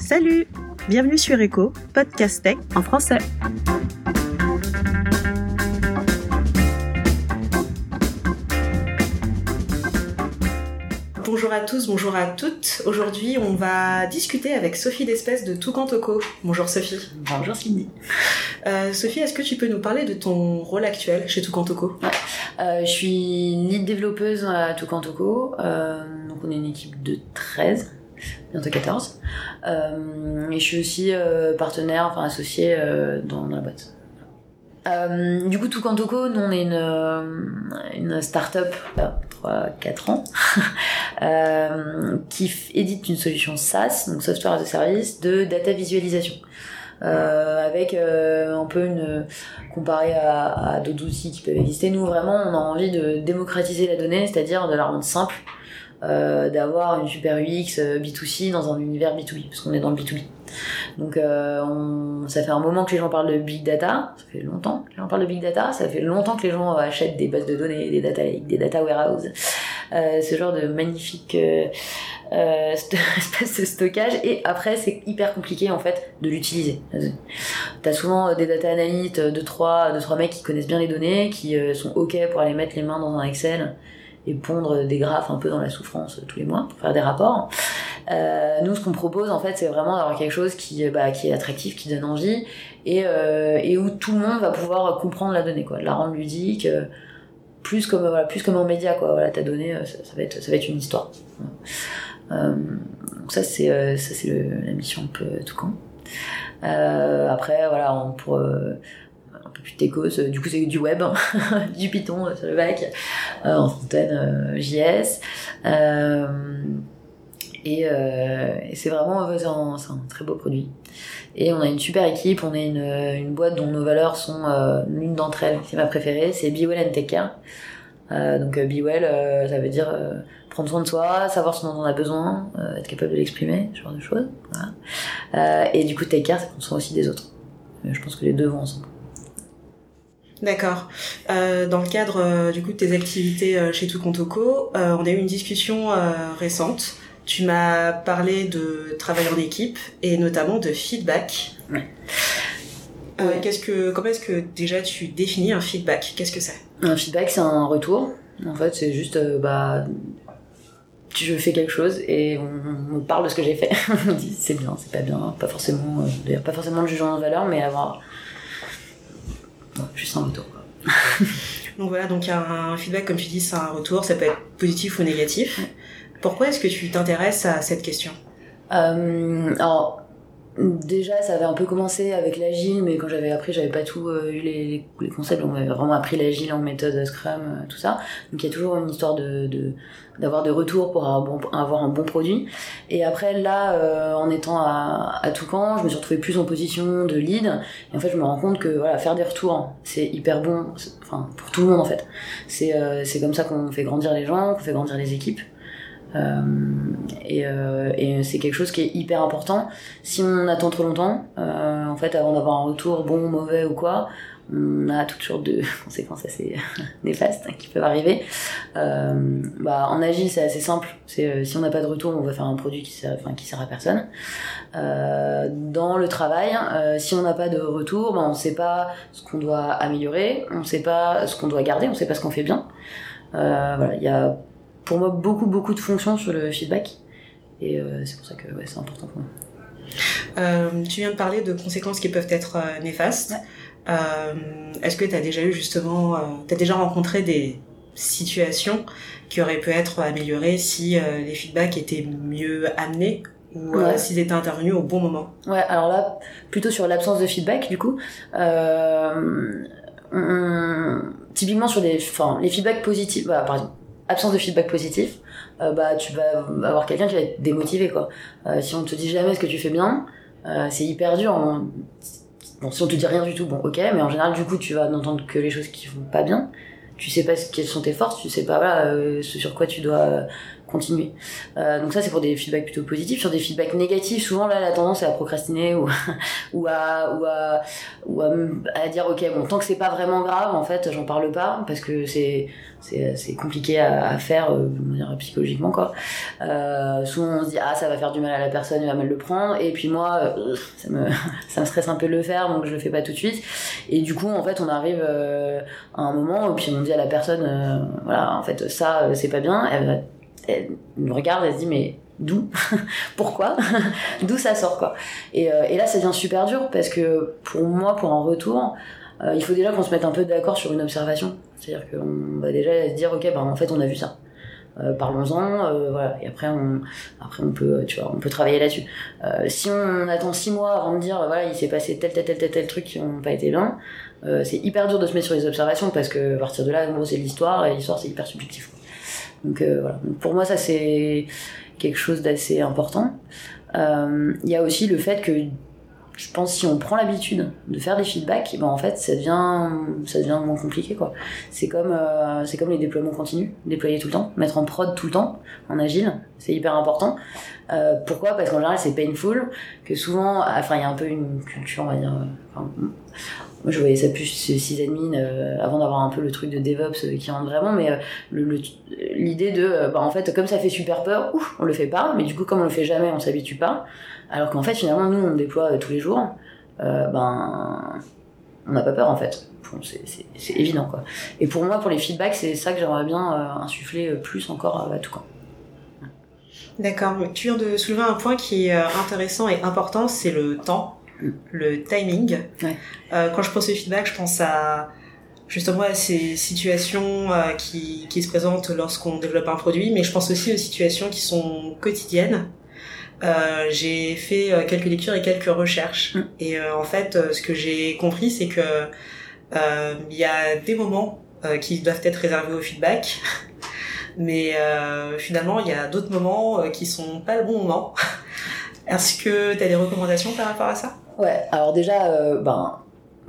Salut Bienvenue sur Echo, podcast tech en français. Bonjour à tous, bonjour à toutes. Aujourd'hui, on va discuter avec Sophie Despèce de Toucantoco. Bonjour Sophie. Bonjour Cindy. Euh, Sophie, est-ce que tu peux nous parler de ton rôle actuel chez Toucantoco ouais. euh, Je suis lead développeuse à Toucantoco. Euh, donc on est une équipe de 13 bientôt 14. Euh, et je suis aussi euh, partenaire, enfin associé euh, dans, la boîte. Du coup, Toucantoco, nous on est une, une start-up, 3-4 ans, qui édite une solution SaaS, donc Software as a Service, de data visualisation. Avec un peu une comparé à d'autres outils qui peuvent exister. Nous vraiment, on a envie de démocratiser la donnée, c'est-à-dire de la rendre simple, euh, d'avoir une super UX B2C dans un univers B2B, parce qu'on est dans le B2B. Donc euh, ça fait un moment que les gens parlent de big data, ça fait longtemps que les gens parlent de big data, ça fait longtemps que les gens achètent des bases de données, des data des data warehouse, euh, ce genre de magnifique euh, euh, espace de stockage et après c'est hyper compliqué en fait de l'utiliser. T'as souvent des data analysts de trois, de trois mecs qui connaissent bien les données, qui sont ok pour aller mettre les mains dans un Excel et pondre des graphes un peu dans la souffrance tous les mois pour faire des rapports. Euh, nous, ce qu'on propose, en fait, c'est vraiment d'avoir quelque chose qui, bah, qui est attractif, qui donne envie, et, euh, et où tout le monde va pouvoir comprendre la donnée, quoi, la rendre ludique, euh, plus comme voilà, plus comme un média, quoi. Voilà, ta donnée, ça, va être, ça va être une histoire. Donc ça, c'est ça, c'est la mission un peu tout camp. après, voilà, on pour un peu plus techos, du coup c'est du web, du Python sur le bac, euh, en fontaine euh, JS. Euh, et, c'est vraiment un, très beau produit. Et on a une super équipe, on est une, une boîte dont nos valeurs sont l'une d'entre elles, c'est ma préférée, c'est Be Well and Take Care. donc Be Well, ça veut dire prendre soin de soi, savoir ce dont on a besoin, être capable de l'exprimer, ce genre de choses. Et du coup, Take Care, c'est prendre soin aussi des autres. Je pense que les deux vont ensemble. D'accord. Euh, dans le cadre euh, du coup de tes activités euh, chez Toucantoco, euh, on a eu une discussion récente. Tu m'as parlé de travail en équipe et notamment de feedback. Ouais. Ouais. Qu'est-ce que, comment est-ce que déjà tu définis un feedback? Qu'est-ce que c'est? Un feedback, c'est un retour. En fait, c'est juste bah je fais quelque chose et on, me parle de ce que j'ai fait. on me dit c'est bien, c'est pas bien, pas forcément, d'ailleurs pas forcément le jugement de valeur, mais avoir juste un retour. donc voilà, donc un, un feedback, comme tu dis, c'est un retour, ça peut être positif ou négatif. Ouais. Pourquoi est-ce que tu t'intéresses à cette question? Euh, Alors, déjà, ça avait un peu commencé avec l'agile, mais quand j'avais appris, j'avais pas tout euh, eu les, les, concepts. On m'avait vraiment appris l'agile en méthode Scrum, euh, tout ça. Donc il y a toujours une histoire de, de d'avoir des retours pour avoir un, bon, produit. Et après, là, euh, en étant à, à Toucan, je me suis retrouvée plus en position de lead. Et en fait, je me rends compte que voilà, faire des retours, c'est hyper bon, enfin pour tout le monde en fait. C'est c'est comme ça qu'on fait grandir les gens, qu'on fait grandir les équipes. Euh, et, euh, et c'est quelque chose qui est hyper important. Si on attend trop longtemps, euh, en fait, avant d'avoir un retour bon, mauvais ou quoi, on a toutes sortes de conséquences assez néfastes qui peuvent arriver. Bah, en agile, c'est assez simple. Si on n'a pas de retour, on va faire un produit qui sert, enfin, qui sert à personne. Dans le travail, si on n'a pas de retour, bah, on ne sait pas ce qu'on doit améliorer, on ne sait pas ce qu'on doit garder, on ne sait pas ce qu'on fait bien. voilà, il y a pour moi beaucoup beaucoup de fonctions sur le feedback et euh, c'est pour ça que ouais, c'est important pour moi. Euh, tu viens de parler de conséquences qui peuvent être euh, néfastes. Ouais. Est-ce que tu as déjà eu justement, tu as déjà rencontré des situations qui auraient pu être améliorées si les feedbacks étaient mieux amenés ou ouais. s'ils étaient intervenus au bon moment? Ouais, alors là, plutôt sur l'absence de feedback du coup. On, typiquement sur des, enfin, les feedbacks positifs, bah, par exemple absence de feedback positif, euh, bah tu vas avoir quelqu'un qui va être démotivé quoi. Euh, si on te dit jamais ce que tu fais bien, euh, c'est hyper dur. On... Bon, si on te dit rien du tout, bon ok, mais en général du coup tu vas n'entendre que les choses qui vont pas bien. Tu sais pas quelles sont tes forces, tu sais pas voilà, ce sur quoi tu dois continuer. Euh, donc ça c'est pour des feedbacks plutôt positifs. Sur des feedbacks négatifs, souvent là la tendance est à procrastiner ou, ou, à, ou, à, ou à, à, dire ok bon tant que c'est pas vraiment grave en fait j'en parle pas parce que c'est c'est compliqué à, faire euh, psychologiquement quoi. Euh, souvent on se dit ah ça va faire du mal à la personne, elle va mal le prendre et puis moi ça me ça me stresse un peu de le faire donc je le fais pas tout de suite et du coup en fait on arrive à un moment où puis on dit à la personne voilà en fait ça c'est pas bien elle va elle nous regarde, elle se dit mais d'où Pourquoi D'où ça sort quoi et, euh, et, là ça devient super dur parce que pour moi, pour un retour, euh, il faut déjà qu'on se mette un peu d'accord sur une observation. C'est-à-dire qu'on va déjà se dire ok, bah en fait on a vu ça. Euh, parlons-en, voilà. Et après on, après on peut, tu vois, on peut travailler là-dessus. Si on attend six mois avant de dire voilà il s'est passé tel tel tel tel tel truc qui n'ont pas été bien, c'est hyper dur de se mettre sur les observations parce que à partir de là, en gros c'est l'histoire et l'histoire c'est hyper subjectif. Donc euh, voilà. pour moi, ça c'est quelque chose d'assez important. Euh, il y a aussi le fait que je pense si on prend l'habitude de faire des feedbacks, ben en fait ça devient ça devient moins compliqué quoi. C'est comme euh, c'est comme les déploiements continus, déployer tout le temps, mettre en prod tout le temps, en agile, c'est hyper important. Pourquoi? Parce qu'en général c'est painful, que souvent, enfin il y a un peu une culture on va dire. Moi je voyais ça plus sysadmin euh, avant d'avoir un peu le truc de DevOps euh, qui rentre vraiment mais euh, l'idée de euh, bah en fait comme ça fait super peur ouf, on le fait pas mais du coup comme on le fait jamais on s'habitue pas. Alors qu'en fait finalement nous on déploie tous les jours ben on n'a pas peur en fait. C'est évident quoi. Et pour moi pour les feedbacks c'est ça que j'aimerais bien insuffler plus encore à tout camp. D'accord, tu viens de soulever un point qui est intéressant et important, c'est le temps le timing. Ouais. Euh, quand je pense au feedback, je pense à justement à ces situations euh, qui, qui se présentent lorsqu'on développe un produit, mais je pense aussi aux situations qui sont quotidiennes. Euh, j'ai fait euh, quelques lectures et quelques recherches, mm. et euh, en fait, euh, ce que j'ai compris, c'est que il y a des moments qui doivent être réservés au feedback, mais finalement, il y a d'autres moments qui sont pas le bon moment. Est-ce que tu as des recommandations par rapport à ça? Ouais, alors déjà, euh, ben,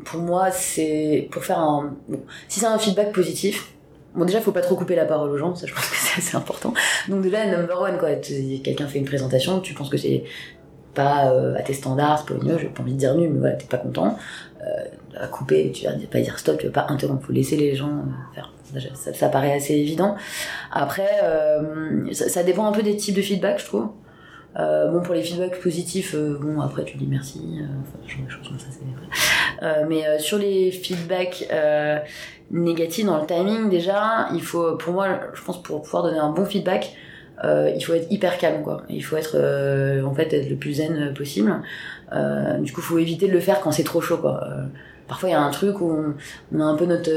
pour moi, c'est pour faire un. Bon, si c'est un feedback positif, bon, déjà, faut pas trop couper la parole aux gens, ça je pense que c'est assez important. Donc, déjà, number one, quoi. Quelqu'un fait une présentation, tu penses que c'est pas euh, à tes standards, c'est pas mieux, j'ai pas envie de dire nul, mais voilà, t'es pas content. Euh, à couper, tu vas pas dire stop, tu vas pas interrompre, faut laisser les gens faire. Ça, ça, paraît assez évident. Après, euh, ça, ça, dépend un peu des types de feedback, je trouve. Euh, bon, pour les feedbacks positifs, euh, bon, après tu dis merci, euh, enfin, genre comme ça, c'est euh, Mais euh, sur les feedbacks négatifs dans le timing, déjà, il faut, pour moi, je pense, pour pouvoir donner un bon feedback, il faut être hyper calme, quoi. Il faut être, en fait, être le plus zen possible. du coup, faut éviter de le faire quand c'est trop chaud, quoi. parfois, il y a un truc où on, on a un peu notre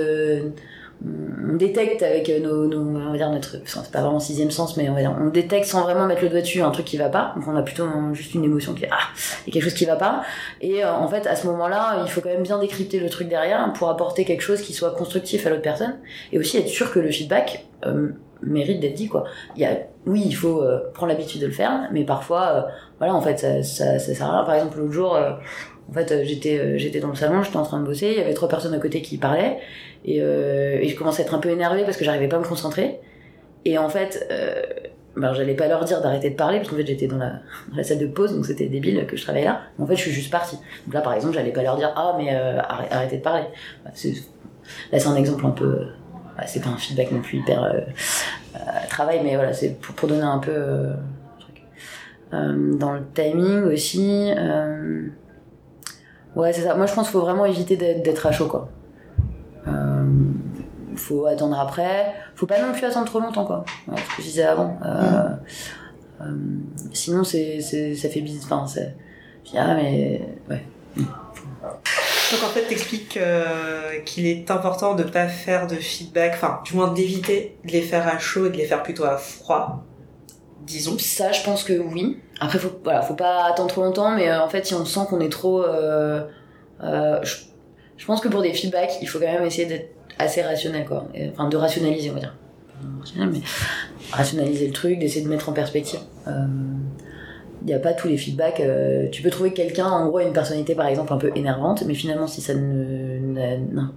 on détecte avec nos, nos, on va dire notre, c'est pas vraiment sixième sens, mais on va dire, on détecte sans vraiment mettre le doigt dessus un truc qui va pas. Donc on a plutôt juste une émotion qui ah, il y a quelque chose qui va pas. Et euh, en fait, à ce moment-là, il faut quand même bien décrypter le truc derrière pour apporter quelque chose qui soit constructif à l'autre personne et aussi être sûr que le feedback euh, mérite d'être dit quoi. Il y a, oui, il faut euh, prendre l'habitude de le faire, mais parfois, euh, voilà, en fait, ça, ça, sert à rien. Par exemple, l'autre jour, euh, en fait, j'étais, j'étais dans le salon, j'étais en train de bosser, il y avait trois personnes à côté qui parlaient et, euh, et je commençais à être un peu énervée parce que j'arrivais pas à me concentrer. Et en fait, euh, ben, j'allais pas leur dire d'arrêter de parler parce qu'en fait j'étais dans la, dans la salle de pause donc c'était débile que je travaillais là. Mais en fait je suis juste partie. Donc là par exemple j'allais pas leur dire ah mais euh, arrêtez de parler. Bah, là c'est un exemple un peu, bah, c'est pas un feedback non plus hyper euh, euh, travail mais voilà c'est pour, donner un peu euh, dans le timing aussi. ouais c'est ça. Moi je pense qu'il faut vraiment éviter d'être à chaud quoi. Euh, faut attendre après. Faut pas non plus attendre trop longtemps, quoi. Ouais, ce que je disais avant. Euh, mmh. euh, sinon, c'est, ça fait bizarre. Enfin, c'est. Ah, mais. Ouais. Donc en fait, t'expliques euh, qu'il est important de pas faire de feedback, enfin, du moins d'éviter de les faire à chaud et de les faire plutôt à froid, disons. Ça, je pense que oui. Après, faut, voilà, faut pas attendre trop longtemps, mais euh, en fait, si on sent qu'on est trop. Euh, je, je pense que pour des feedbacks, il faut quand même essayer d'être assez rationnel, quoi. Et, enfin, de rationaliser, on va dire. Mais rationaliser le truc, d'essayer de mettre en perspective. Il euh, n'y a pas tous les feedbacks. Euh, tu peux trouver quelqu'un, en gros, une personnalité par exemple un peu énervante, mais finalement, si ça ne n'a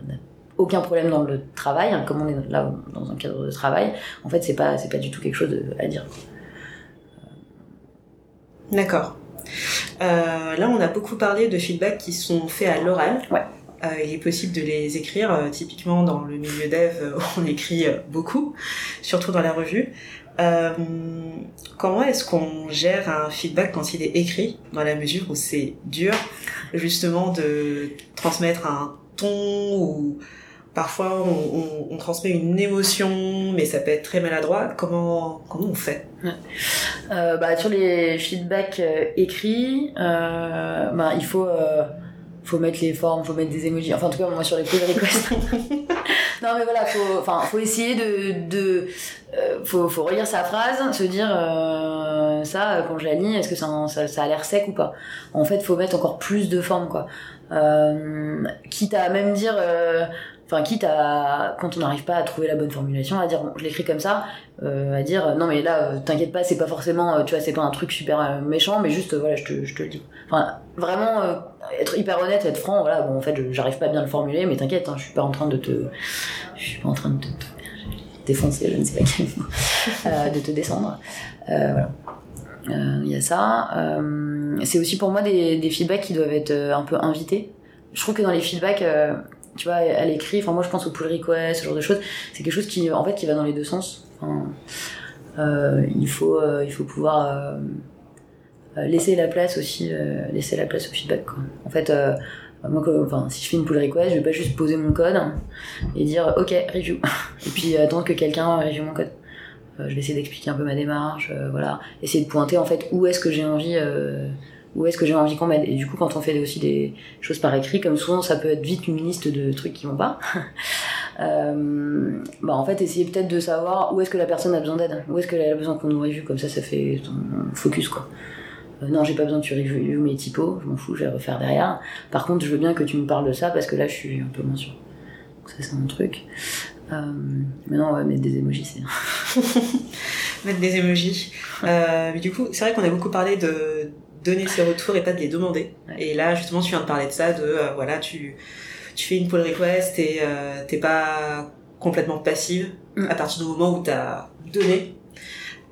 aucun problème dans le travail, hein, comme on est là dans un cadre de travail, en fait, c'est pas, c'est pas du tout quelque chose à dire. D'accord. Euh, là, on a beaucoup parlé de feedback qui sont faits à l'oral. Ouais. Euh, il est possible de les écrire. Euh, typiquement, dans le milieu dev, on écrit beaucoup, surtout dans la revue. comment est-ce qu'on gère un feedback quand il est écrit, dans la mesure où c'est dur, justement, de transmettre un ton ou parfois on, transmet une émotion, mais ça peut être très maladroit. Comment comment on fait? Euh, bah, Sur les feedbacks euh, écrits, euh, bah, il faut faut mettre les formes, faut mettre des emojis. Enfin, en tout cas, moi, sur les pull requests. non, mais voilà, faut, enfin, faut essayer de, de faut, faut relire sa phrase, se dire, ça, quand je la lis, est-ce que ça, ça, ça a l'air sec ou pas? En fait, faut mettre encore plus de formes, quoi. quitte à même dire, enfin quitte à quand on n'arrive pas à trouver la bonne formulation à dire bon, je l'écris comme ça euh, à dire non mais là euh, t'inquiète pas c'est pas forcément euh, tu vois c'est pas un truc super euh, méchant mais juste voilà je te, je te le dis. Enfin vraiment être hyper honnête être franc voilà bon en fait j'arrive pas bien à le formuler mais t'inquiète hein, je suis pas en train de te je suis pas en train de te, défoncer je ne sais pas quel de te descendre. Voilà. Il y a ça. C'est aussi pour moi des, des feedbacks qui doivent être un peu invités. Je trouve que dans les feedbacks tu vois, à l'écrit, enfin moi je pense au pull request, ce genre de choses, c'est quelque chose qui, en fait, qui va dans les deux sens. euh, il faut, euh, il faut pouvoir euh, laisser la place aussi, laisser la place au feedback. Quoi. En fait, moi, enfin, si je fais une pull request, je vais pas juste poser mon code et dire OK review, et puis attendre que quelqu'un review mon code. je vais essayer d'expliquer un peu ma démarche, voilà, essayer de pointer en fait où est-ce que j'ai envie où est-ce que j'ai envie qu'on m'aide Et du coup, quand on fait aussi des choses par écrit, comme souvent ça peut être vite une liste de trucs qui vont pas, euh, bah en fait, essayer peut-être de savoir où est-ce que la personne a besoin d'aide, où est-ce qu'elle a besoin qu'on nous revue, comme ça, ça fait ton focus quoi. Euh, non, j'ai pas besoin que tu revues mes typos, je m'en fous, je vais refaire derrière. Par contre, je veux bien que tu me parles de ça parce que là, je suis un peu moins sûre. Donc ça, c'est un truc. Euh, mais non, ouais, mettre des emojis, c'est. mettre des emojis. Euh, mais du coup, c'est vrai qu'on a beaucoup parlé de donner ses retours et pas de les demander. Et là, justement, tu viens de parler de ça, de euh, voilà, tu tu fais une pull request et euh, t'es pas complètement passive mm. à partir du moment où t'as donné.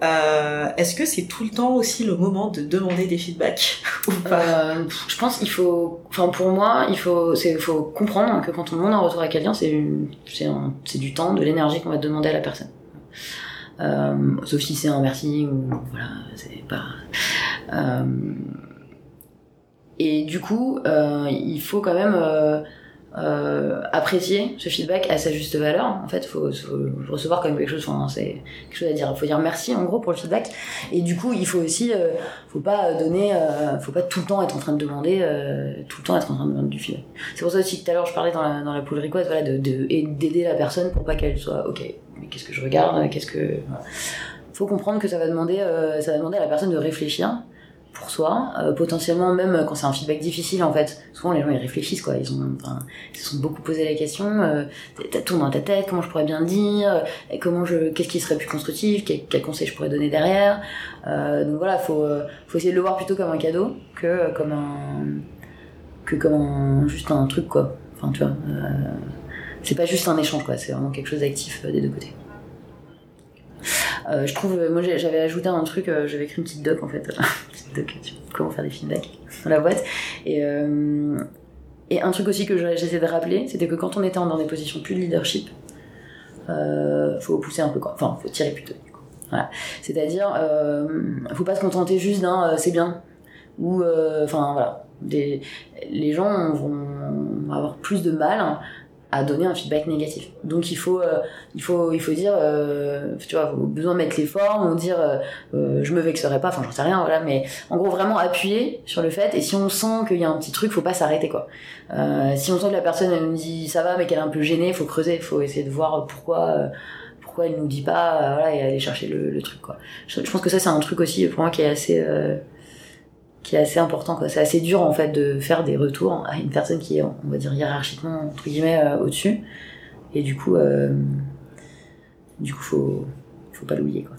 Euh, Est-ce que c'est tout le temps aussi le moment de demander des feedbacks ou pas? Euh, Je pense qu'il faut, enfin pour moi, il faut, c'est, faut comprendre que quand on demande un retour à quelqu'un, c'est c'est, c'est du temps, de l'énergie qu'on va demander à la personne. Euh, sauf si c'est un merci ou voilà, c'est pas. Euh, et du coup, euh, il faut quand même euh, apprécier ce feedback à sa juste valeur. En fait, faut, faut recevoir quand même quelque chose. Enfin, c'est quelque chose à dire. Il faut dire merci en gros pour le feedback. Et du coup, il faut aussi, faut pas donner, faut pas tout le temps être en train de demander, tout le temps être en train de demander du feedback. C'est pour ça aussi que tout à l'heure je parlais dans la, dans la pool request, de d'aider la personne pour pas qu'elle soit, ok, mais qu'est-ce que je regarde, qu'est-ce que, faut comprendre que ça va demander, ça va demander à la personne de réfléchir pour soi, euh, potentiellement même quand c'est un feedback difficile en fait. Souvent les gens ils réfléchissent quoi, ils ont, enfin, ils se sont beaucoup posé la question, euh, tournes dans ta tête, comment je pourrais bien dire, et comment je, qu'est-ce qui serait plus constructif, quel, quel conseil je pourrais donner derrière. Euh, donc voilà, faut, euh, faut essayer de le voir plutôt comme un cadeau que comme un, que comme un, juste un truc quoi. Enfin tu vois, euh, c'est pas juste un échange quoi, c'est vraiment quelque chose d'actif des deux côtés. Euh, je trouve, moi j'avais ajouté un truc, euh, j'avais écrit une petite doc en fait, comment faire des feedbacks dans la boîte. Et, euh, un truc aussi que j'essaie de rappeler, c'était que quand on était dans des positions plus de leadership, euh, faut pousser un peu quoi, enfin faut tirer plutôt. C'est-à-dire, euh, faut pas se contenter juste d'un c'est bien ou enfin voilà. Les gens vont avoir plus de mal à donner un feedback négatif. Donc il faut, euh, il faut, il faut dire, euh, tu vois, besoin de mettre les formes, ou dire, euh, euh, je me vexerai pas, enfin j'en sais rien, voilà, mais en gros vraiment appuyer sur le fait. Et si on sent qu'il y a un petit truc, faut pas s'arrêter quoi. si on sent que la personne elle nous dit ça va, mais qu'elle est un peu gênée, faut creuser, faut essayer de voir pourquoi. pourquoi elle nous dit pas voilà et aller chercher le, truc quoi je, pense que ça c'est un truc aussi pour moi qui est assez qui est assez important c'est assez dur en fait de faire des retours à une personne qui est on va dire hiérarchiquement entre guillemets euh, au-dessus et du coup euh, du coup faut faut pas l'oublier quoi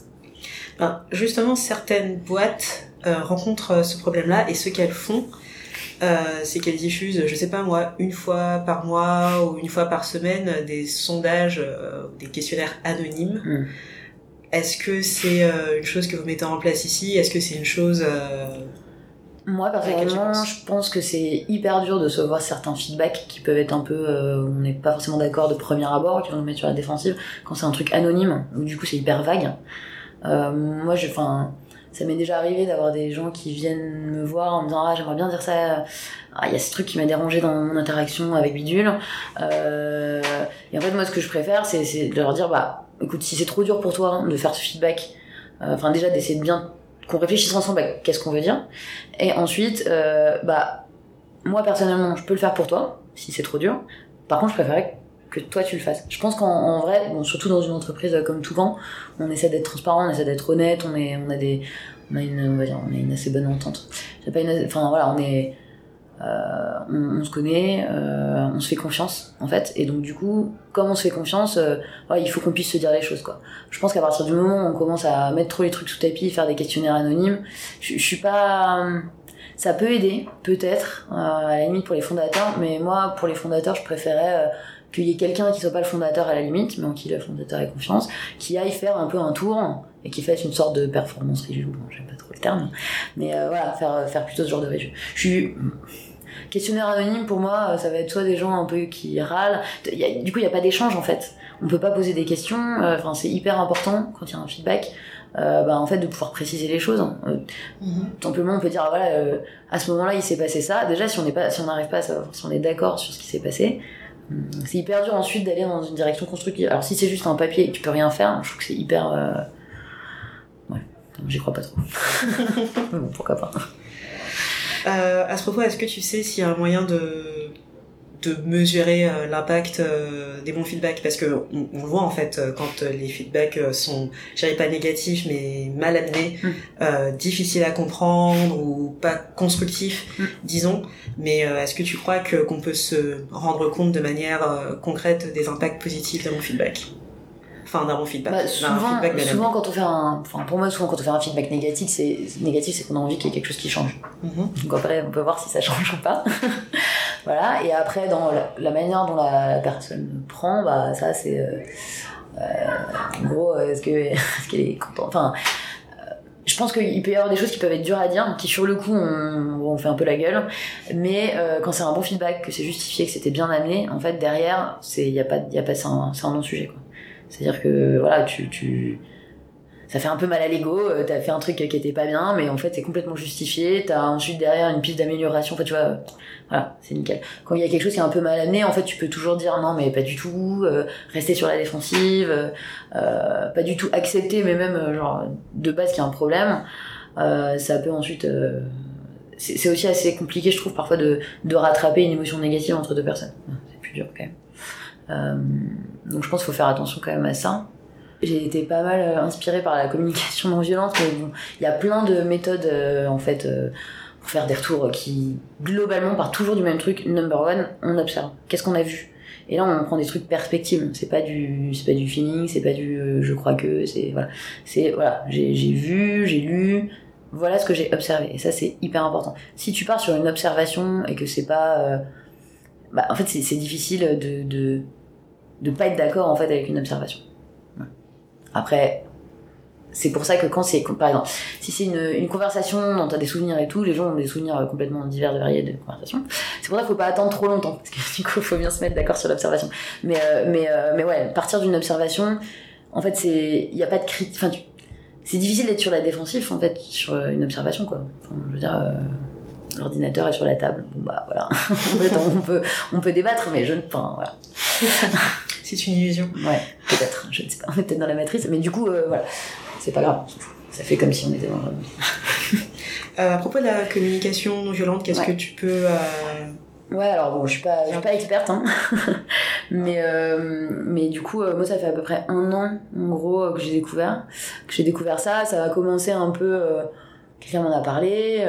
ben, justement certaines boîtes euh, rencontrent ce problème là et ce qu'elles font euh, c'est qu'elle diffuse, je sais pas moi, une fois par mois ou une fois par semaine des sondages, euh, des questionnaires anonymes. Mm. Est-ce que c'est euh, une chose que vous mettez en place ici? Est-ce que c'est une chose euh, Moi, personnellement, je pense que c'est hyper dur de recevoir certains feedbacks qui peuvent être un peu. euh, on n'est pas forcément d'accord de premier abord, qui vont nous mettre sur la défensive, quand c'est un truc anonyme, où du coup c'est hyper vague. Euh, moi, je. Enfin. Ça m'est déjà arrivé d'avoir des gens qui viennent me voir en me disant Ah, j'aimerais bien dire ça. Ah, il y a ce truc qui m'a dérangé dans mon interaction avec Bidule. Euh, et en fait, moi, ce que je préfère, c'est c'est de leur dire Bah, écoute, si c'est trop dur pour toi de faire ce feedback, euh, enfin, déjà d'essayer de bien. Qu'on réfléchisse ensemble qu'est-ce qu'on veut dire. Et ensuite, euh, bah, moi personnellement, je peux le faire pour toi, si c'est trop dur. Par contre, je préférerais que toi tu le fasses. Je pense qu'en en vrai, bon, surtout dans une entreprise euh, comme Toucan, on essaie d'être transparent, on essaie d'être honnête, on est, on a des, on a une, on va dire, on a une assez bonne entente. Pas une, enfin voilà, on est, euh, on, se connaît, euh, on se fait confiance en fait, et donc du coup, comme on se fait confiance, euh, il faut qu'on puisse se dire les choses quoi. Je pense qu'à partir du moment où on commence à mettre trop les trucs sous tapis, faire des questionnaires anonymes, je, suis pas ça peut aider, peut-être, à la limite pour les fondateurs, mais moi, pour les fondateurs, je préférais qu'il y ait quelqu'un qui soit pas le fondateur à la limite, mais en qui le fondateur ait confiance, qui aille faire un peu un tour et qui fasse une sorte de performance review. Bon, j'aime pas trop le terme, mais voilà, faire, faire plutôt ce genre de review. Je suis questionnaire anonyme pour moi, euh, ça va être soit des gens un peu qui râlent. Il y a- du coup, il n'y a pas d'échange en fait. On peut pas poser des questions. euh, Enfin, c'est hyper important quand il y a un feedback. euh, bah, en fait, de pouvoir préciser les choses. Euh, tout simplement on peut dire ah, voilà euh, à ce moment-là il s'est passé ça déjà si on n'est pas si on n'arrive pas à savoir si on est d'accord sur ce qui s'est passé hum, c'est hyper dur ensuite d'aller dans une direction constructive alors si c'est juste un papier et que tu peux rien faire je trouve que c'est hyper ouais j'y crois pas trop bon pourquoi pas Euh, à ce propos, est-ce que tu sais s'il y a un moyen de de mesurer euh, l'impact euh, des bons feedbacks? Parce que on, voit en fait euh, quand les feedbacks sont je dirais pas négatifs mais mal amenés Mm. euh, difficiles à comprendre ou pas constructifs Mm. disons mais euh, est-ce que tu crois que qu'on peut se rendre compte de manière concrète des impacts positifs d'un bon feedback enfin d'un bon feedback Bah, souvent, feedback souvent quand on fait un enfin pour moi souvent quand on fait un feedback négatif c'est négatif c'est qu'on a envie qu'il y ait quelque chose qui change. Mhm. Donc après, on peut voir si ça change ou pas. voilà. Et après, dans la, la manière dont la personne prend, bah ça c'est, euh, euh, en gros, est-ce que, est-ce qu'elle est contente? Enfin, euh, je pense qu'il peut y avoir des choses qui peuvent être dures à dire, qui sur le coup on, on fait un peu la gueule, mais euh, quand c'est un bon feedback, que c'est justifié, que c'était bien amené, en fait derrière, c'est, y a pas, y a pas, c'est un, un non sujet quoi. C'est-à-dire que voilà, tu, tu ça fait un peu mal à l'ego, euh, t'as fait un truc qui était pas bien, mais en fait c'est complètement justifié, t'as ensuite derrière une piste d'amélioration, enfin tu vois, euh, voilà, c'est nickel. Quand il y a quelque chose qui est un peu mal amené, en fait tu peux toujours dire non mais pas du tout, euh, rester sur la défensive, pas du tout accepter, mais même genre de base qu'il y a un problème, ça peut ensuite... c'est aussi assez compliqué je trouve parfois de, de rattraper une émotion négative entre deux personnes. C'est plus dur quand même. Euh, donc je pense qu'il faut faire attention quand même à ça. J'ai été pas mal euh, inspirée par la communication non violente, mais il y a plein de méthodes euh, en fait pour faire des retours qui globalement partent toujours du même truc. Number one, on observe. Qu'est-ce qu'on a vu? Et là, on prend des trucs perspectives. C'est pas du, c'est pas du feeling, c'est pas du je crois que, c'est voilà, c'est voilà, j'ai vu, j'ai lu. Voilà ce que j'ai observé. Et ça, c'est hyper important. Si tu pars sur une observation et que c'est pas, bah, en fait, c'est difficile de de pas être d'accord en fait avec une observation. Après, c'est pour ça que quand c'est, par exemple, si c'est une, une conversation dont t'as des souvenirs et tout, les gens ont des souvenirs complètement divers et variés de conversation. C'est pour ça qu'il faut pas attendre trop longtemps, parce que du coup, il faut bien se mettre d'accord sur l'observation. Mais, euh, mais, euh, mais ouais, partir d'une observation, en fait, c'est, il y a pas de critique, enfin, tu- c'est difficile d'être sur la défensive, en fait, sur euh, une observation, quoi. Enfin, je veux dire, euh, l'ordinateur est sur la table. Bon, bah, voilà. en fait, on peut, on peut débattre, mais je ne, enfin, voilà. c'est une illusion. Ouais, peut-être, je ne sais pas, on est peut-être dans la matrice, mais du coup, euh, voilà, c'est pas grave, ça fait comme si on était dans le... Euh, à propos de la communication non violente qu'est-ce Ouais. que tu peux euh, Ouais, alors bon, je suis pas, je suis pas experte, hein, mais, euh, mais du coup, moi, ça fait à peu près un an, en gros, que j'ai découvert, que j'ai découvert ça, ça a commencé un peu, quelqu'un m'en a parlé,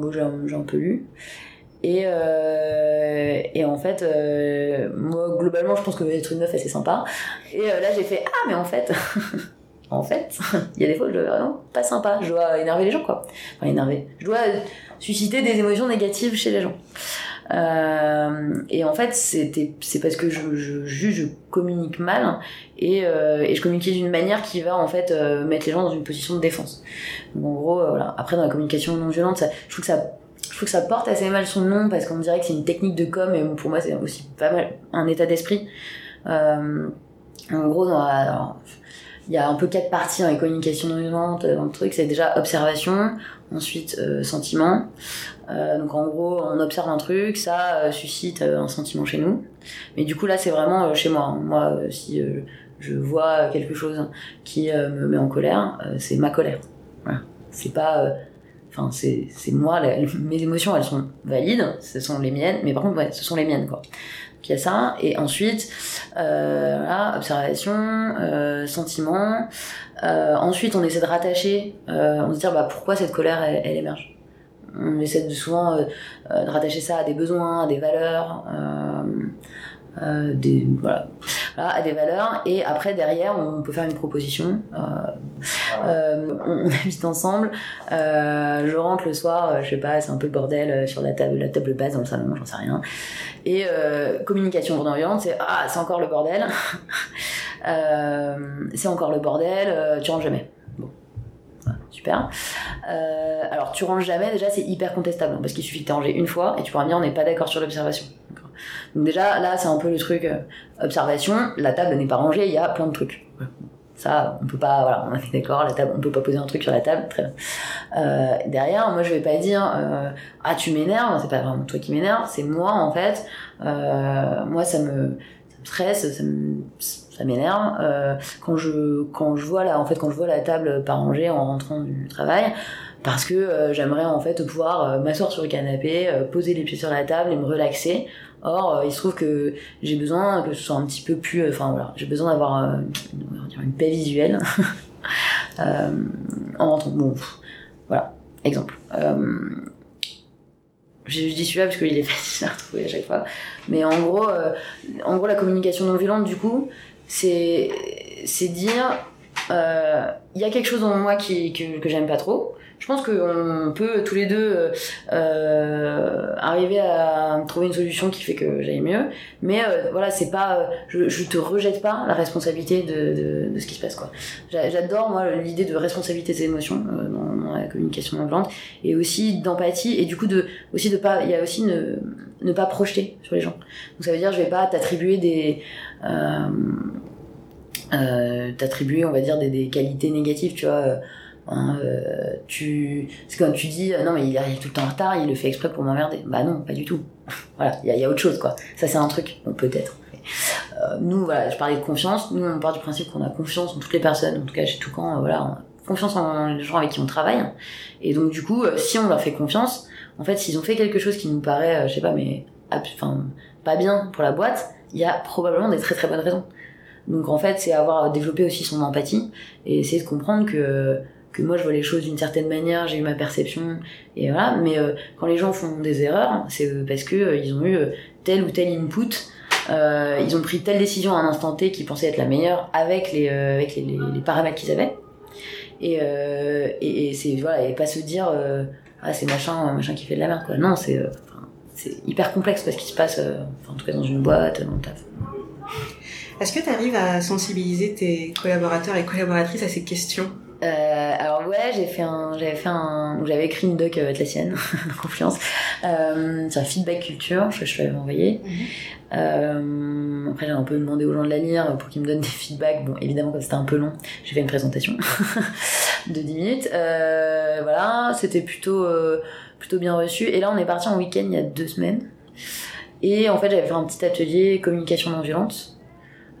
bon, j'ai un- j'ai un peu lu, et, euh, et en fait, euh, moi, globalement, je pense que être une meuf, assez sympa, et euh, là, j'ai fait, ah, mais en fait... en fait, il y a des fois où je dois vraiment pas sympa, je dois énerver les gens quoi. Enfin énerver, je dois susciter des émotions négatives chez les gens. Euh, et en fait, c'était c'est parce que je, juge, je communique mal et, euh, et je communique d'une manière qui va en fait mettre les gens dans une position de défense. Donc en gros, voilà. Après dans la communication non violente, ça, je trouve que ça je trouve que ça porte assez mal son nom parce qu'on dirait que c'est une technique de com et pour moi c'est aussi pas mal un état d'esprit. Euh, en gros, il y a un peu quatre parties dans les communications non violentes dans le truc. C'est déjà observation ensuite euh, sentiment. Euh, donc en gros on observe un truc ça euh, suscite euh, un sentiment chez nous. Mais du coup là c'est vraiment euh, chez moi. Moi euh, si euh, je vois quelque chose qui euh, me met en colère euh, c'est ma colère. Voilà. c'est pas euh, enfin c'est moi mes émotions elles sont valides ce sont les miennes mais par contre ce sont les miennes quoi. Donc il y a ça et ensuite euh, observation euh, sentiment euh, ensuite on essaie de rattacher euh, on se dit bah pourquoi cette colère elle, émerge? On essaie souvent de rattacher ça à des besoins à des valeurs euh, des voilà, voilà, à des valeurs. Et après derrière on peut faire une proposition euh, euh, on, on habite ensemble. Euh, je rentre le soir je sais pas c'est un peu le bordel sur la table la table basse dans le salon j'en sais rien. Et communication non violente c'est ah c'est encore le bordel. C'est encore le bordel tu rentres jamais super. Euh, alors tu ranges jamais déjà c'est hyper contestable hein, parce qu'il suffit de t'es rangé une fois et tu pourras me dire on n'est pas d'accord sur l'observation. Donc déjà là c'est un peu le truc euh, observation. La table n'est pas rangée il y a plein de trucs. Ça on peut pas voilà on est d'accord la table on peut pas poser un truc sur la table très bien. Euh, derrière moi je vais pas dire euh, ah tu m'énerves c'est pas vraiment toi qui m'énerve c'est moi en fait. Euh, moi ça me ça me stresse ça me ça m'énerve euh, quand je quand je vois là en fait quand je vois la table pas rangée en rentrant du travail parce que euh, j'aimerais en fait pouvoir euh, m'asseoir sur le canapé poser les pieds sur la table et me relaxer. Or il se trouve que j'ai besoin que ce soit un petit peu plus enfin voilà j'ai besoin d'avoir une, paix visuelle en rentrant. Bon voilà exemple. Je, dis celui-là parce qu'il est facile à retrouver à chaque fois. Mais en gros en gros la communication non violente du coup c'est c'est dire euh, il y a quelque chose en moi qui que, que j'aime pas trop. Je pense qu'on peut tous les deux euh, euh, arriver à trouver une solution qui fait que j'aille mieux. Mais voilà c'est pas je, je te rejette pas la responsabilité de, de, ce qui se passe quoi. J'a- j'adore moi l'idée de responsabilité des émotions dans, la communication non violente et aussi d'empathie et du coup de aussi de pas il y a aussi ne ne pas projeter sur les gens. Donc ça veut dire je vais pas t'attribuer des t'attribuer on va dire des, des qualités négatives tu vois euh, hein, euh, tu c'est comme tu dis euh, non mais il arrive tout le temps en retard il le fait exprès pour m'emmerder. Bah non pas du tout. Voilà il y a, autre chose quoi. Ça c'est un truc bon, peut-être. Euh, nous voilà je parlais de confiance. Nous on part du principe qu'on a confiance en toutes les personnes. En tout cas chez Toucan euh, voilà on a confiance en les gens avec qui on travaille. Et donc du coup euh, si on leur fait confiance en fait s'ils ont fait quelque chose qui nous paraît euh, je sais pas mais enfin pas bien pour la boîte il y a probablement des très très bonnes raisons. Donc en fait c'est avoir développé aussi son empathie et essayer de comprendre que que moi je vois les choses d'une certaine manière j'ai eu ma perception et voilà. Mais euh, quand les gens font des erreurs c'est euh, parce que euh, ils ont eu tel ou tel input ils ont pris telle décision à un instant T qui pensait être la meilleure avec les avec les, paramètres qu'ils avaient. Et, et, et c'est voilà et pas se dire ah c'est machin machin qui fait de la merde quoi. Non c'est c'est hyper complexe parce qu'il se passe euh, enfin, en tout cas dans une boîte dans le taf Est-ce que tu arrives à sensibiliser tes collaborateurs et collaboratrices à ces questions? Euh, alors ouais, j'ai fait un, j'avais fait un, j'avais écrit une doc euh, avec la sienne, confiance, euh, sur la feedback culture, je, je l'avais envoyé. Euh, après j'ai un peu demandé aux gens de la lire pour qu'ils me donnent des feedbacks. Bon, évidemment comme c'était un peu long, j'ai fait une présentation de 10 minutes. Euh, c'était plutôt, euh, plutôt bien reçu. Et là on est parti en week-end il y a deux semaines. Et en fait j'avais fait un petit atelier communication non violente.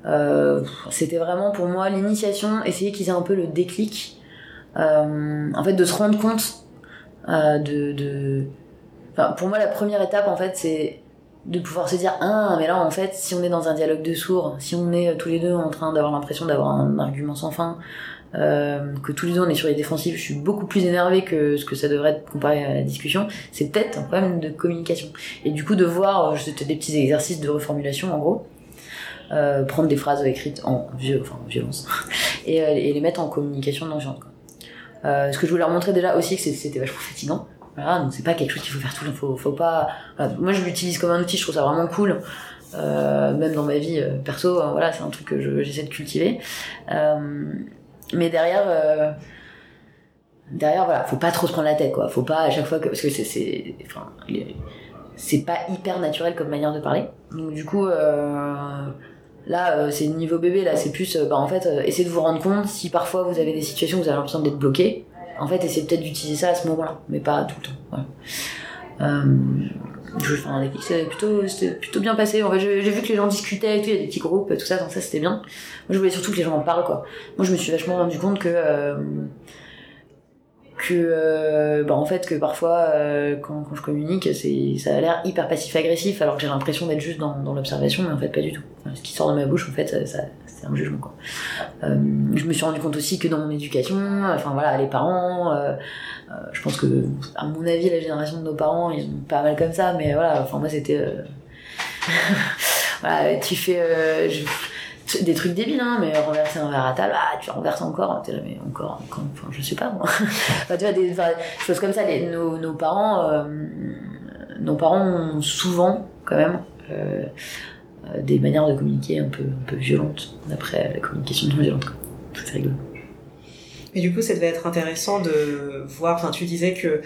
Euh, c'était vraiment pour moi l'initiation, essayer qu'ils aient un peu le déclic, euh, en fait de se rendre compte de, pour moi la première étape en fait c'est de pouvoir se dire ah mais là en fait si on est dans un dialogue de sourds, si on est tous les deux en train d'avoir l'impression d'avoir un argument sans fin, euh, que tous les deux on est sur les défensifs, je suis beaucoup plus énervée que ce que ça devrait être comparé à la discussion, c'est peut-être un problème de communication. Et du coup de voir, euh, c'était des petits exercices de reformulation en gros, euh, prendre des phrases écrites en, vieux, enfin, en violence et, et les mettre en communication non violente. Euh, ce que je voulais leur montrer déjà aussi, c'était vachement fatigant. Voilà, donc c'est pas quelque chose qu'il faut faire tout le temps. Faut, faut pas. Voilà. Moi, je l'utilise comme un outil. Je trouve ça vraiment cool. Euh, même dans ma vie euh, perso, hein, voilà, c'est un truc que j'essaie de cultiver. Euh, mais derrière, euh, derrière, voilà, faut pas trop se prendre la tête, quoi. Faut pas à chaque fois que parce que c'est, enfin, c'est pas hyper naturel comme manière de parler. Donc du coup. Là, c'est niveau bébé, là, c'est plus, bah, en fait, essayez de vous rendre compte si parfois vous avez des situations où vous avez l'impression d'être bloqué. En fait, essayez peut-être d'utiliser ça à ce moment-là, mais pas tout le temps. Voilà. Euh, enfin, c'était plutôt, plutôt bien passé. En j'ai vu que les gens discutaient et tout, il y a des petits groupes, tout ça, donc ça c'était bien. Moi, je voulais surtout que les gens en parlent, quoi. Moi, je me suis vachement rendu compte que, euh, que, euh, bah, en fait, que parfois, euh, quand, quand, je communique, c'est, ça a l'air hyper passif-agressif, alors que j'ai l'impression d'être juste dans, dans l'observation, mais en fait, pas du tout. Ce qui sort de ma bouche, en fait, ça c'est un jugement, quoi. Euh, je me suis rendu compte aussi que dans mon éducation, enfin voilà, les parents, euh, je pense que, à mon avis, la génération de nos parents, ils ont pas mal comme ça, mais voilà, enfin, moi, c'était. Euh, voilà, tu fais. Euh, des trucs débiles, hein, mais renverser un verre à table, ah, tu renverses encore, t'es là, mais encore, encore, enfin, je sais pas, enfin, tu vois, des choses comme ça, nos, parents, euh, nos parents ont souvent, quand même, euh, des manières de communiquer un peu, un peu violentes, d'après la communication non violente. C'est rigolo. Mais du coup, ça devait être intéressant de voir. Enfin, tu disais que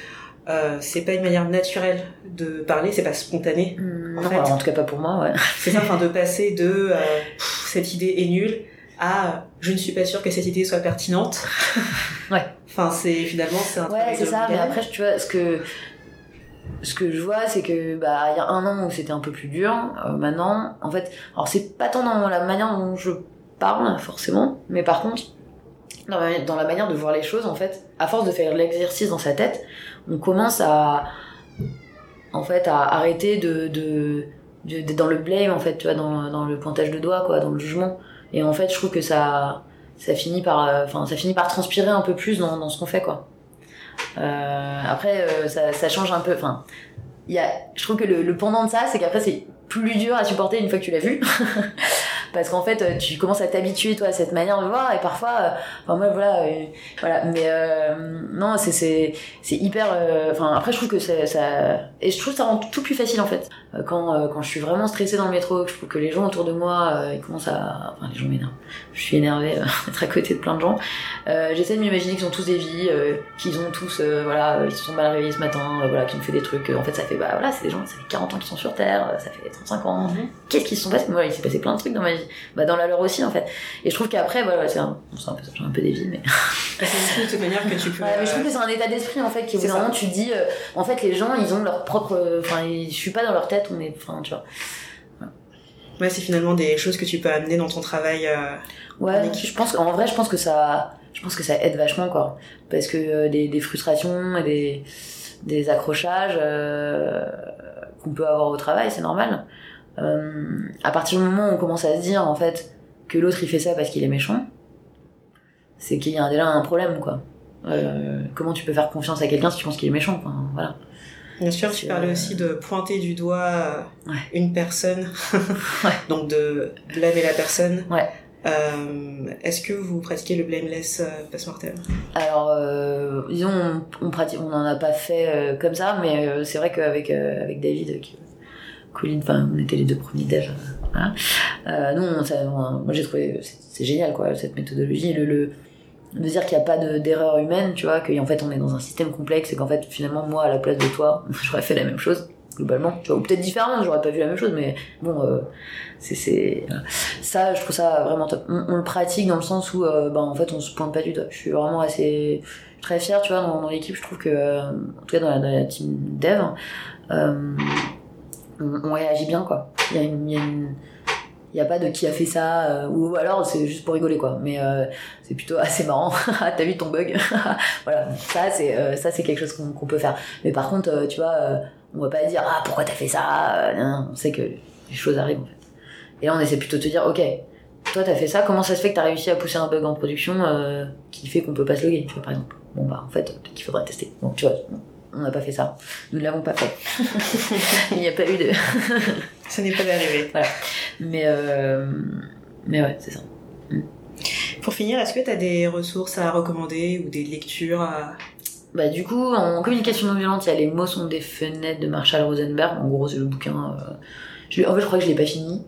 euh, c'est pas une manière naturelle de parler, c'est pas spontané. Mmh, en, fait. en tout cas pas pour moi, ouais. c'est ça, enfin, de passer de euh, cette idée est nulle à je ne suis pas sûre que cette idée soit pertinente. ouais. Enfin, c'est finalement c'est un Ouais, c'est ça. Mais après, tu vois, ce que ce que je vois, c'est que bah il y a un an où c'était un peu plus dur. Euh, maintenant, en fait, alors c'est pas tant dans la manière dont je parle forcément, mais par contre dans la manière de voir les choses, en fait, à force de faire l'exercice dans sa tête, on commence à, en fait, à arrêter de, de, dans le blame, en fait, tu vois, dans, dans le pointage de doigt, quoi, dans le jugement. Et en fait, je trouve que ça, ça finit par, euh, enfin, ça finit par transpirer un peu plus dans, dans ce qu'on fait, quoi. Euh, après, euh, ça, ça change un peu, enfin, y a, je trouve que le, le pendant de ça, c'est qu'après, c'est plus dur à supporter une fois que tu l'as vu. parce qu'en fait euh, tu commences à t'habituer toi à cette manière de voir et parfois euh, enfin moi voilà euh, voilà. Mais non c'est c'est c'est hyper enfin après je trouve que ça, ça et je trouve que ça rend tout plus facile en fait. Quand quand je suis vraiment stressée dans le métro je trouve que les gens autour de moi ils commencent à enfin les gens m'énervent. Je suis énervée d'être à côté de plein de gens. J'essaie de m'imaginer qu'ils ont tous des vies qu'ils ont tous voilà ils se sont mal réveillés ce matin voilà qu'ils ont fait des trucs en fait ça fait bah voilà c'est des gens ça fait 40 ans qu'ils sont sur terre ça fait 35 ans. Mhm. qu'est-ce qui se sont passés? Moi il s'est passé plein de trucs dans ma vie bah, dans la leur aussi en fait. Et je trouve qu'après, voilà, c'est un, un, peu, un peu des vies, mais. c'est de toute manière que tu peux. Ouais, mais je trouve que c'est un état d'esprit en fait qui vraiment tu dis, euh, en fait, les gens ils ont leur propre. Enfin, je suis pas dans leur tête, on est. Enfin, tu vois. Ouais, c'est finalement des choses que tu peux amener dans ton travail. Euh, ouais, je pense en vrai, je pense que ça, je pense que ça aide vachement quoi, parce que euh, des, des, frustrations et des, des accrochages euh, qu'on peut avoir au travail, c'est normal. Euh, à partir du moment où on commence à se dire en fait que l'autre il fait ça parce qu'il est méchant, c'est qu'il y a déjà un problème quoi. Euh, comment tu peux faire confiance à quelqu'un si tu penses qu'il est méchant quoi, voilà. Bien sûr, tu parlais euh, aussi de pointer du doigt une personne, donc de blâmer la personne. Ouais. Euh, Est-ce que vous pratiquez le blameless euh, post-mortem? Alors, euh, disons, on, on pratique, on n'en a pas fait comme ça, mais c'est vrai qu'avec avec David, qui, Colline, enfin, on était les deux premiers devs. Voilà. Euh, non, ça, moi j'ai trouvé, c'est génial quoi, cette méthodologie. Le, le de dire qu'il n'y a pas d'erreur humaine, tu vois, qu'en fait on est dans un système complexe et qu'en fait finalement moi à la place de toi, j'aurais fait la même chose globalement, tu vois, ou peut-être différemment, j'aurais pas vu la même chose, mais bon, euh, c'est ça, je trouve ça vraiment top. On, le pratique dans le sens où, ben en fait, on se pointe pas du doigt. Je suis vraiment assez très fière, tu vois, dans, dans l'équipe, je trouve que, euh, en tout cas dans la, dans la team dev. Euh, on, réagit bien quoi. Il y a une, y a pas de qui a fait ça euh, ou alors c'est juste pour rigoler quoi. Mais euh, c'est plutôt assez marrant. T'as vu ton bug? Voilà. Ça c'est euh, ça c'est quelque chose qu'on peut faire. Mais par contre tu vois on va pas dire ah pourquoi t'as fait ça? On sait que les choses arrivent en fait. Et là on essaie plutôt de te dire ok toi t'as fait ça comment ça se fait que t'as réussi à pousser un bug en production qui fait qu'on peut pas se loguer tu vois par exemple? Bon bah en fait peut-être qu'il faudrait tester. Bon tu vois on n'a pas fait ça. Nous ne l'avons pas fait. Il n'y a pas eu de. ça n'est pas arrivé. Voilà. Mais, euh... mais ouais, c'est ça. Mm. Pour finir, est-ce que tu as des ressources à recommander ou des lectures à... Bah du coup, en communication non violente, il y a Les mots sont des fenêtres de Marshall Rosenberg. En gros, c'est le bouquin. Euh, je... En fait, je crois que je l'ai pas fini.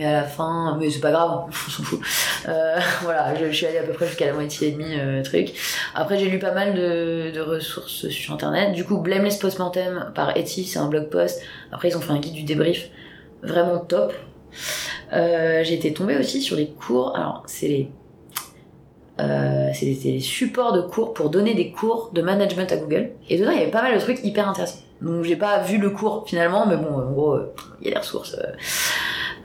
Mais à la fin, mais c'est pas grave, on s'en fout. Euh, voilà, je, suis allée à peu près jusqu'à la moitié et demie, euh, truc. Après, j'ai lu pas mal de, ressources sur internet. Du coup, Blameless Postmortem par Etsy, c'est un blog post. Après, ils ont fait un guide du débrief, vraiment top. Euh, j'ai été tombée aussi sur les cours. Alors, c'est les euh, les, supports de cours pour donner des cours de management à Google. Et dedans, il y avait pas mal de trucs hyper intéressants. Donc, j'ai pas vu le cours finalement, mais bon, en gros, il y a les ressources. Euh,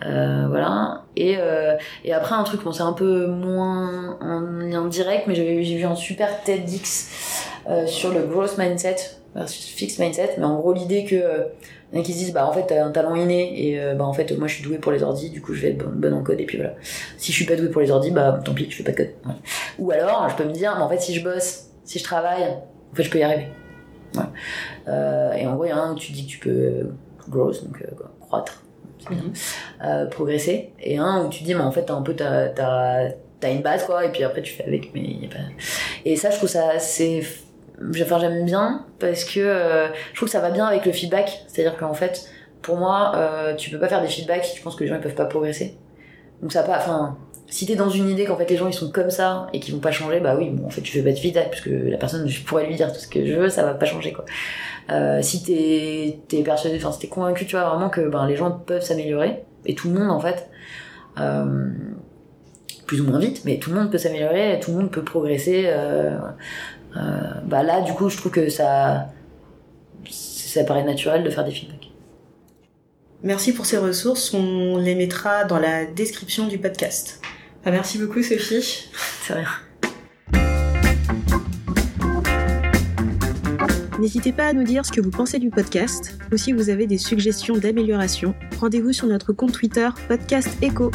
voilà. Et, euh, et après, un truc, bon, c'est un peu moins en direct, mais j'ai vu un super TEDx euh, sur le growth mindset versus fixed mindset. Mais en gros, l'idée que euh, y en a qui se disent, bah en fait, t'as un talent inné, et bah en fait, moi je suis doué pour les ordis, du coup je vais être bonne en code, et puis voilà. Si je suis pas doué pour les ordis, bah tant pis, je fais pas de code. Ou alors, je peux me dire, mais en fait, si je bosse, si je travaille, en fait, je peux y arriver. Ouais. et en gros, il y a un où tu dis que tu peux growth, donc croître Euh, progresser. Et un où tu dis, mais en fait, t'as un peu ta, t'as une base, quoi, et puis après tu fais avec, mais y pas... Et ça, je trouve ça assez. Enfin, j'aime bien parce que euh, je trouve que ça va bien avec le feedback. C'est-à-dire qu'en fait, pour moi, euh, tu peux pas faire des feedbacks si tu penses que les gens ils peuvent pas progresser. Donc ça pas. Enfin, si t'es dans une idée qu'en fait les gens ils sont comme ça et qu'ils vont pas changer, bah oui, bon, en fait tu fais pas de feedback parce que la personne, je pourrais lui dire tout ce que je veux, ça va pas changer, quoi. Euh, si t'es es persuadé, enfin si t'es convaincu, tu vois vraiment que ben, les gens peuvent s'améliorer et tout le monde en fait, euh, plus ou moins vite, mais tout le monde peut s'améliorer, tout le monde peut progresser. Euh, bah là, du coup, je trouve que ça, ça paraît naturel de faire des feedbacks. Merci pour ces ressources, on les mettra dans la description du podcast. Bah, merci beaucoup Sophie. C'est rien. N'hésitez pas à nous dire ce que vous pensez du podcast ou si vous avez des suggestions d'amélioration. Rendez-vous sur notre compte Twitter Podcast Echo.